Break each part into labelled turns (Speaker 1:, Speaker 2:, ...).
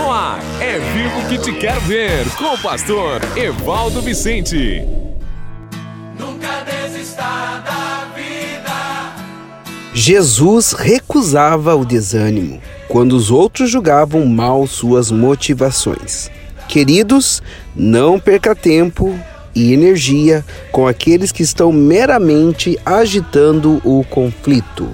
Speaker 1: No ar, é vivo que te quero ver, com o pastor Evaldo Vicente.
Speaker 2: Nunca desista da vida.
Speaker 3: Jesus recusava o desânimo quando os outros julgavam mal suas motivações. Queridos, não perca tempo e energia com aqueles que estão meramente agitando o conflito.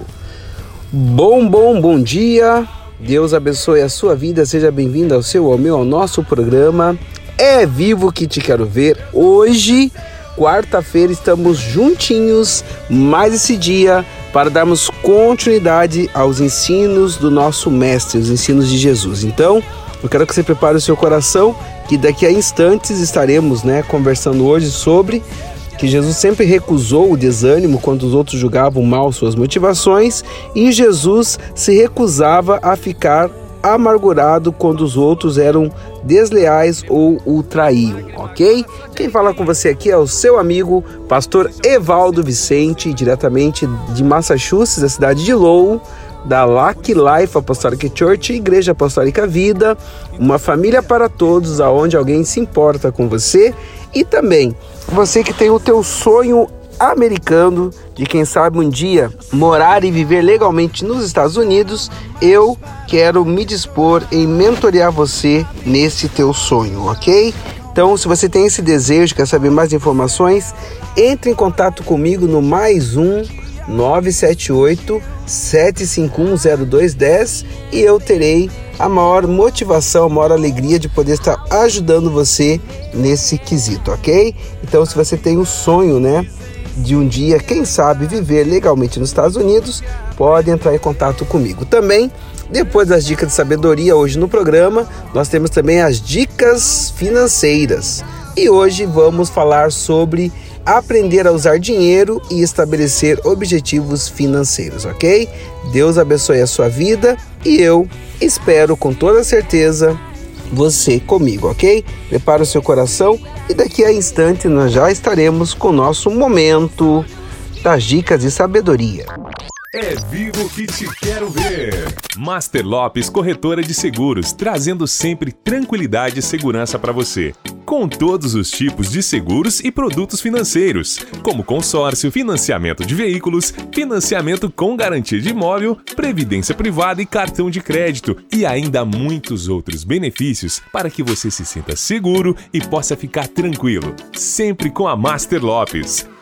Speaker 3: Bom, bom, bom dia. Deus abençoe a sua vida. Seja bem-vindo ao seu, ao meu, ao nosso programa. É vivo que te quero ver. Hoje, quarta-feira, estamos juntinhos mais esse dia para darmos continuidade aos ensinos do nosso mestre, os ensinos de Jesus. Então, eu quero que você prepare o seu coração, que daqui a instantes estaremos, né, conversando hoje sobre que Jesus sempre recusou o desânimo quando os outros julgavam mal suas motivações e Jesus se recusava a ficar amargurado quando os outros eram desleais ou o traíam, ok? Quem fala com você aqui é o seu amigo, pastor Evaldo Vicente, diretamente de Massachusetts, da cidade de Lowell, da Lucky Life Apostolic Church, Igreja Apostólica Vida, uma família para todos, aonde alguém se importa com você e também você que tem o teu sonho americano de quem sabe um dia morar e viver legalmente nos Estados Unidos, eu quero me dispor em mentorear você nesse teu sonho, ok? Então, se você tem esse desejo, quer saber mais informações, entre em contato comigo no mais um 978 7510210 e eu terei a maior motivação, a maior alegria de poder estar ajudando você nesse quesito, ok? Então, se você tem o um sonho, né, de um dia, quem sabe, viver legalmente nos Estados Unidos, pode entrar em contato comigo. Também, depois das dicas de sabedoria, hoje no programa, nós temos também as dicas financeiras. E hoje vamos falar sobre aprender a usar dinheiro e estabelecer objetivos financeiros, ok? Deus abençoe a sua vida e eu espero com toda certeza você comigo, ok? Prepara o seu coração e daqui a instante nós já estaremos com o nosso momento das dicas de sabedoria.
Speaker 1: É vivo que te quero ver. Master Lopes Corretora de Seguros, trazendo sempre tranquilidade e segurança para você. Com todos os tipos de seguros e produtos financeiros, como consórcio, financiamento de veículos, financiamento com garantia de imóvel, previdência privada e cartão de crédito, e ainda muitos outros benefícios para que você se sinta seguro e possa ficar tranquilo. Sempre com a Master Lopes.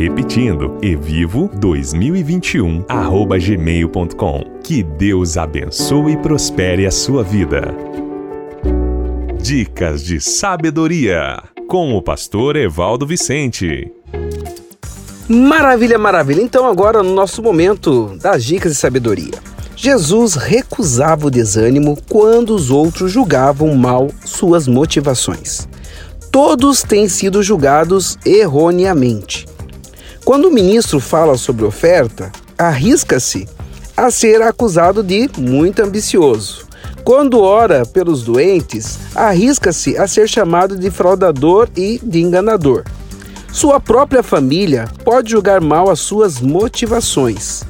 Speaker 1: Repetindo, evivo2021@gmail.com. Que Deus abençoe e prospere a sua vida. Dicas de sabedoria com o pastor Evaldo Vicente.
Speaker 3: Maravilha, maravilha. Então agora no nosso momento das dicas de sabedoria. Jesus recusava o desânimo quando os outros julgavam mal suas motivações. Todos têm sido julgados erroneamente. Quando o ministro fala sobre oferta, arrisca-se a ser acusado de muito ambicioso. Quando ora pelos doentes, arrisca-se a ser chamado de fraudador e de enganador. Sua própria família pode julgar mal as suas motivações.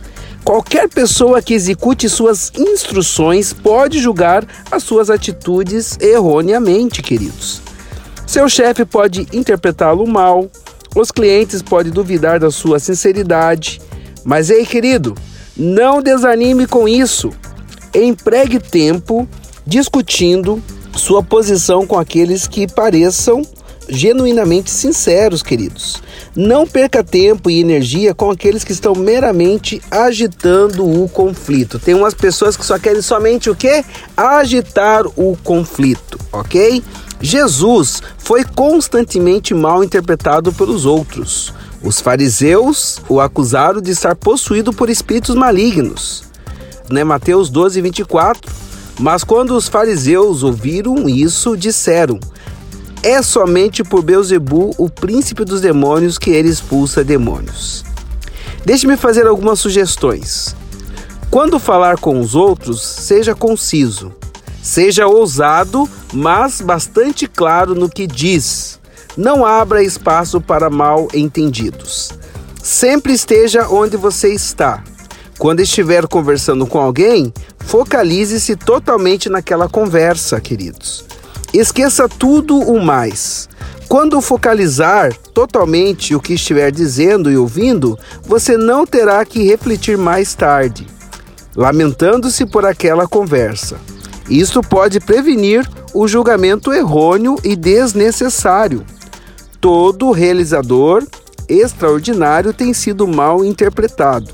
Speaker 3: Qualquer pessoa que execute suas instruções pode julgar as suas atitudes erroneamente, queridos. Seu chefe pode interpretá-lo mal, os clientes podem duvidar da sua sinceridade, mas ei, querido, não desanime com isso. Empregue tempo discutindo sua posição com aqueles que pareçam genuinamente sinceros, queridos. Não perca tempo e energia com aqueles que estão meramente agitando o conflito. Tem umas pessoas que só querem somente o quê? Agitar o conflito, ok? Jesus foi constantemente mal interpretado pelos outros. Os fariseus o acusaram de estar possuído por espíritos malignos. Né? Mateus 12, 24. Mas quando os fariseus ouviram isso, disseram: é somente por Beuzebu, o príncipe dos demônios, que ele expulsa demônios. Deixe-me fazer algumas sugestões. Quando falar com os outros, seja conciso. Seja ousado, mas bastante claro no que diz. Não abra espaço para mal entendidos. Sempre esteja onde você está. Quando estiver conversando com alguém, focalize-se totalmente naquela conversa, queridos. Esqueça tudo o mais. Quando focalizar totalmente o que estiver dizendo e ouvindo, você não terá que refletir mais tarde, lamentando-se por aquela conversa. Isto pode prevenir o julgamento errôneo e desnecessário. Todo realizador extraordinário tem sido mal interpretado.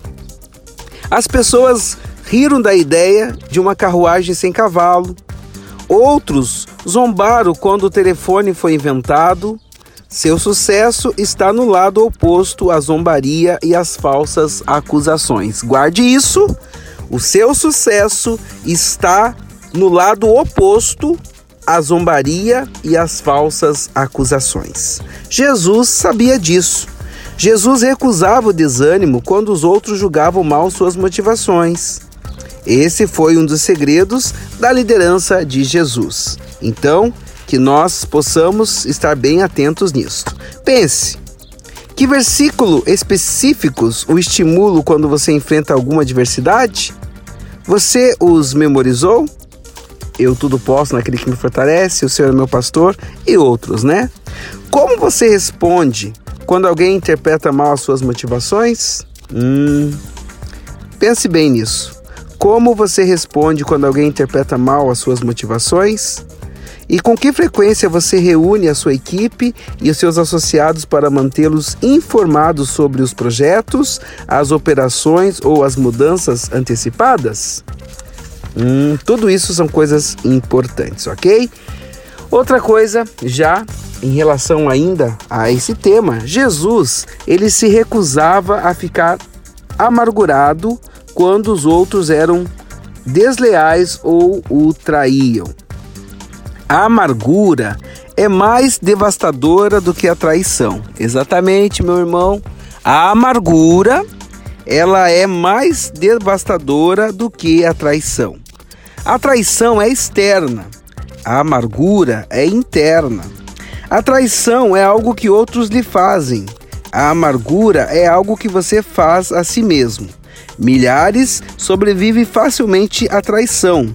Speaker 3: As pessoas riram da ideia de uma carruagem sem cavalo, Outros zombaram quando o telefone foi inventado. Seu sucesso está no lado oposto à zombaria e às falsas acusações. Guarde isso. O seu sucesso está no lado oposto à zombaria e às falsas acusações. Jesus sabia disso. Jesus recusava o desânimo quando os outros julgavam mal suas motivações. Esse foi um dos segredos da liderança de Jesus. Então, que nós possamos estar bem atentos nisso. Pense, que versículo específicos o estimulam quando você enfrenta alguma adversidade? Você os memorizou? Eu tudo posso naquele que me fortalece, o Senhor é meu pastor e outros, né? Como você responde quando alguém interpreta mal as suas motivações? Hum, pense bem nisso. Como você responde quando alguém interpreta mal as suas motivações? E com que frequência você reúne a sua equipe e os seus associados para mantê-los informados sobre os projetos, as operações ou as mudanças antecipadas? Hum, tudo isso são coisas importantes, ok? Outra coisa, já em relação ainda a esse tema, Jesus ele se recusava a ficar amargurado quando os outros eram desleais ou o traíam. A amargura é mais devastadora do que a traição. Exatamente, meu irmão. A amargura, ela é mais devastadora do que a traição. A traição é externa, a amargura é interna. A traição é algo que outros lhe fazem. A amargura é algo que você faz a si mesmo. Milhares sobrevivem facilmente à traição.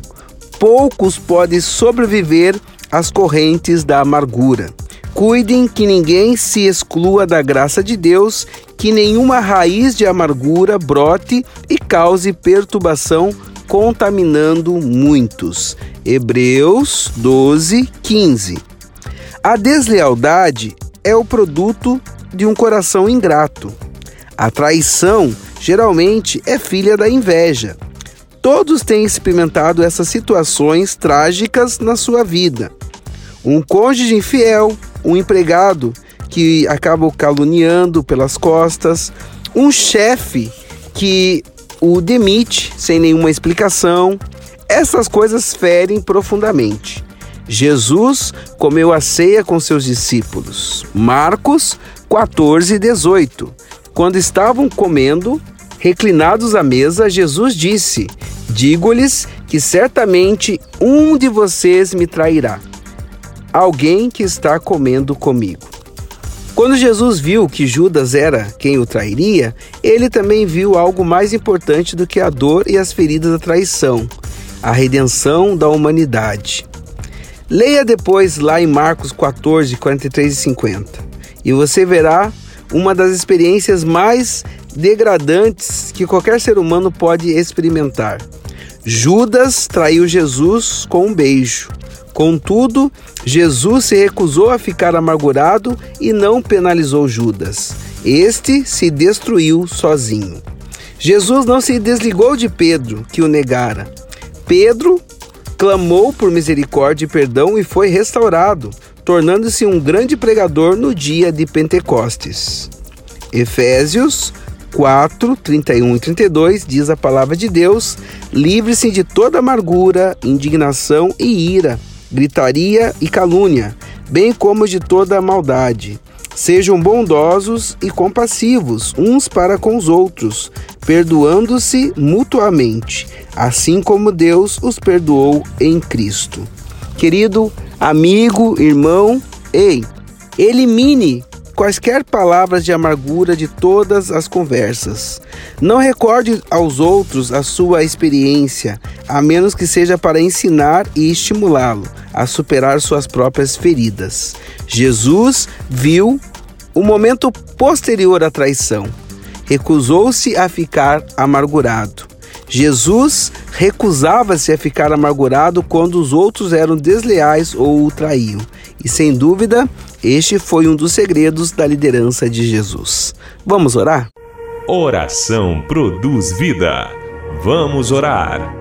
Speaker 3: Poucos podem sobreviver às correntes da amargura. Cuidem que ninguém se exclua da graça de Deus, que nenhuma raiz de amargura brote e cause perturbação, contaminando muitos. Hebreus 12, 15. A deslealdade é o produto de um coração ingrato. A traição geralmente é filha da inveja. Todos têm experimentado essas situações trágicas na sua vida. Um cônjuge infiel, um empregado que acaba caluniando pelas costas, um chefe que o demite sem nenhuma explicação. Essas coisas ferem profundamente. Jesus comeu a ceia com seus discípulos. Marcos 14, 18. Quando estavam comendo, reclinados à mesa, Jesus disse: Digo-lhes que certamente um de vocês me trairá. Alguém que está comendo comigo. Quando Jesus viu que Judas era quem o trairia, ele também viu algo mais importante do que a dor e as feridas da traição: a redenção da humanidade. Leia depois lá em Marcos 14, 43 e 50, e você verá uma das experiências mais degradantes que qualquer ser humano pode experimentar. Judas traiu Jesus com um beijo. Contudo, Jesus se recusou a ficar amargurado e não penalizou Judas. Este se destruiu sozinho. Jesus não se desligou de Pedro, que o negara. Pedro clamou por misericórdia e perdão e foi restaurado, tornando-se um grande pregador no dia de Pentecostes. Efésios 4, 31 e 32 diz a palavra de Deus: livre-se de toda amargura, indignação e ira, gritaria e calúnia, bem como de toda maldade. Sejam bondosos e compassivos uns para com os outros, perdoando-se mutuamente, assim como Deus os perdoou em Cristo. Querido amigo, irmão, ei, elimine quaisquer palavras de amargura de todas as conversas. Não recorde aos outros a sua experiência, a menos que seja para ensinar e estimulá-lo a superar suas próprias feridas. Jesus viu o momento posterior à traição. Recusou-se a ficar amargurado. Jesus recusava-se a ficar amargurado quando os outros eram desleais ou o traíam. E sem dúvida, este foi um dos segredos da liderança de Jesus. Vamos orar?
Speaker 1: Oração produz vida. Vamos orar.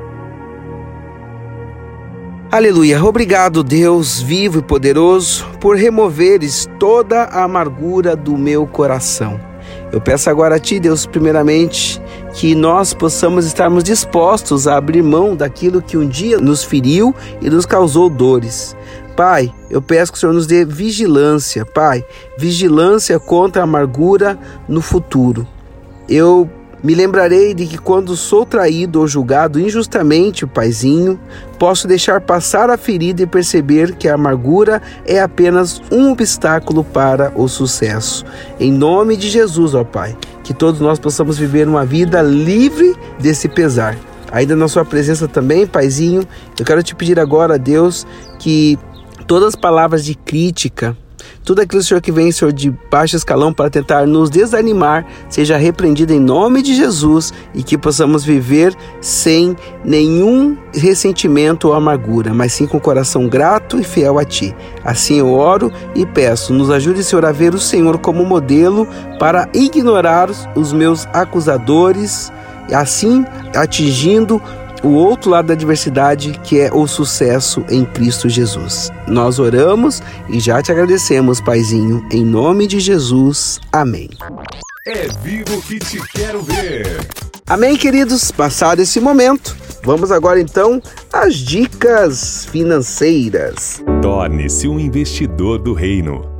Speaker 3: Aleluia. Obrigado, Deus vivo e poderoso, por removeres toda a amargura do meu coração. Eu peço agora a Ti, Deus, primeiramente, que nós possamos estarmos dispostos a abrir mão daquilo que um dia nos feriu e nos causou dores. Pai, eu peço que o Senhor nos dê vigilância, Pai, vigilância contra a amargura no futuro. Eu me lembrarei de que quando sou traído ou julgado injustamente, Paizinho, posso deixar passar a ferida e perceber que a amargura é apenas um obstáculo para o sucesso. Em nome de Jesus, ó Pai, que todos nós possamos viver uma vida livre desse pesar. Ainda na sua presença também, Paizinho, eu quero te pedir agora, Deus, que todas as palavras de crítica, tudo aquilo, Senhor, que vem, Senhor, de baixo escalão para tentar nos desanimar, seja repreendido em nome de Jesus e que possamos viver sem nenhum ressentimento ou amargura, mas sim com o coração grato e fiel a Ti. Assim eu oro e peço, nos ajude, Senhor, a ver o Senhor como modelo para ignorar os meus acusadores, assim atingindo o outro lado da adversidade, que é o sucesso em Cristo Jesus. Nós oramos e já te agradecemos, Paizinho, em nome de Jesus. Amém.
Speaker 1: É vivo que te quero ver.
Speaker 3: Amém, queridos. Passado esse momento, vamos agora então às dicas financeiras.
Speaker 1: Torne-se um investidor do reino.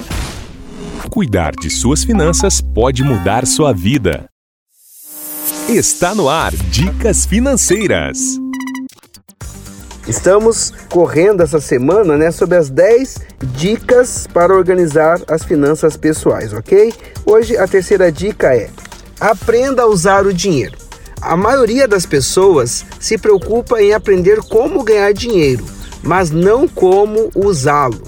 Speaker 1: Cuidar de suas finanças pode mudar sua vida. Está no ar Dicas Financeiras.
Speaker 3: Estamos correndo essa semana né, sobre as 10 dicas para organizar as finanças pessoais, ok? Hoje a terceira dica é: aprenda a usar o dinheiro. A maioria das pessoas se preocupa em aprender como ganhar dinheiro, mas não como usá-lo.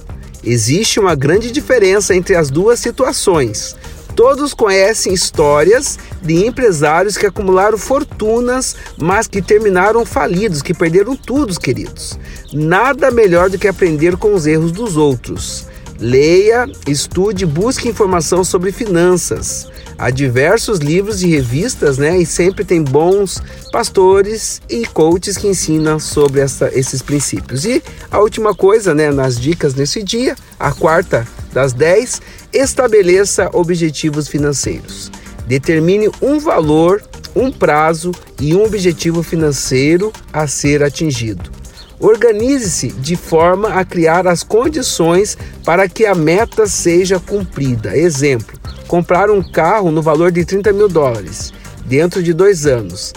Speaker 3: Existe uma grande diferença entre as duas situações. Todos conhecem histórias de empresários que acumularam fortunas, mas que terminaram falidos, que perderam tudo, queridos. Nada melhor do que aprender com os erros dos outros. Leia, estude, busque informação sobre finanças. Há diversos livros e revistas, né? E sempre tem bons pastores e coaches que ensinam sobre essa, esses princípios. E a última coisa, né? Nas dicas nesse dia, a quarta das dez, estabeleça objetivos financeiros. Determine um valor, um prazo e um objetivo financeiro a ser atingido. Organize-se de forma a criar as condições para que a meta seja cumprida. Exemplo: comprar um carro no valor de 30 mil dólares dentro de dois anos.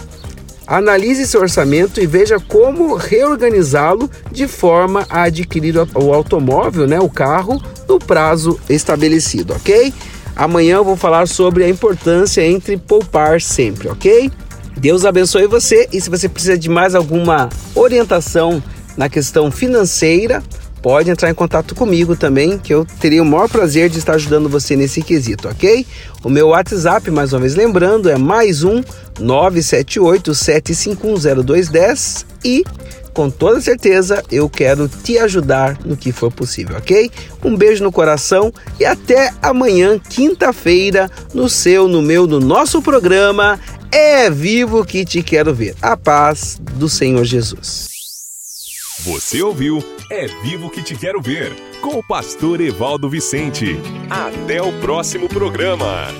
Speaker 3: Analise seu orçamento e veja como reorganizá-lo de forma a adquirir o automóvel, né, o carro, no prazo estabelecido, ok? Amanhã eu vou falar sobre a importância entre poupar sempre, ok? Deus abençoe você e se você precisa de mais alguma orientação na questão financeira, pode entrar em contato comigo também, que eu teria o maior prazer de estar ajudando você nesse quesito, ok? O meu WhatsApp, mais uma vez lembrando, é mais um 978-7510210 e com toda certeza eu quero te ajudar no que for possível, ok? Um beijo no coração e até amanhã, quinta-feira, no seu, no meu, no nosso programa É Vivo que Te Quero Ver. A paz do Senhor Jesus.
Speaker 1: Você ouviu É Vivo que Te Quero Ver, com o pastor Evaldo Vicente. Até o próximo programa.